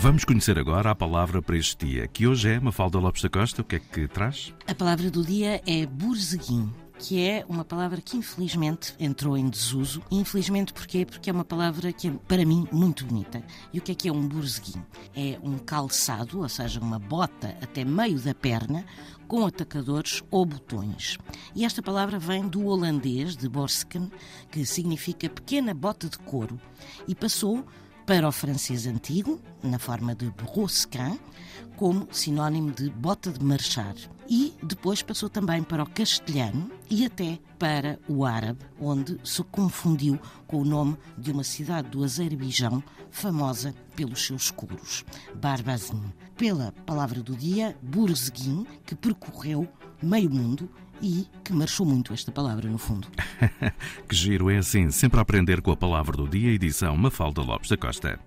Vamos conhecer agora a palavra para este dia, que hoje é Mafalda Lopes da Costa. O que é que traz? A palavra do dia é burzeguim que é uma palavra que infelizmente entrou em desuso. Infelizmente porquê? Porque é uma palavra que é, para mim, muito bonita. E o que é que é um burzeguim? É um calçado, ou seja, uma bota até meio da perna, com atacadores ou botões. E esta palavra vem do holandês, de borsken, que significa pequena bota de couro, e passou para o francês antigo, na forma de brosquin, como sinónimo de bota de marchar. E depois passou também para o castelhano e até para o árabe, onde se confundiu com o nome de uma cidade do Azerbaijão famosa pelos seus couros, Barbazin. Pela palavra do dia, Burzguin, que percorreu meio mundo e que marchou muito esta palavra, no fundo. que giro é assim, sempre a aprender com a palavra do dia, edição Mafalda Lopes da Costa.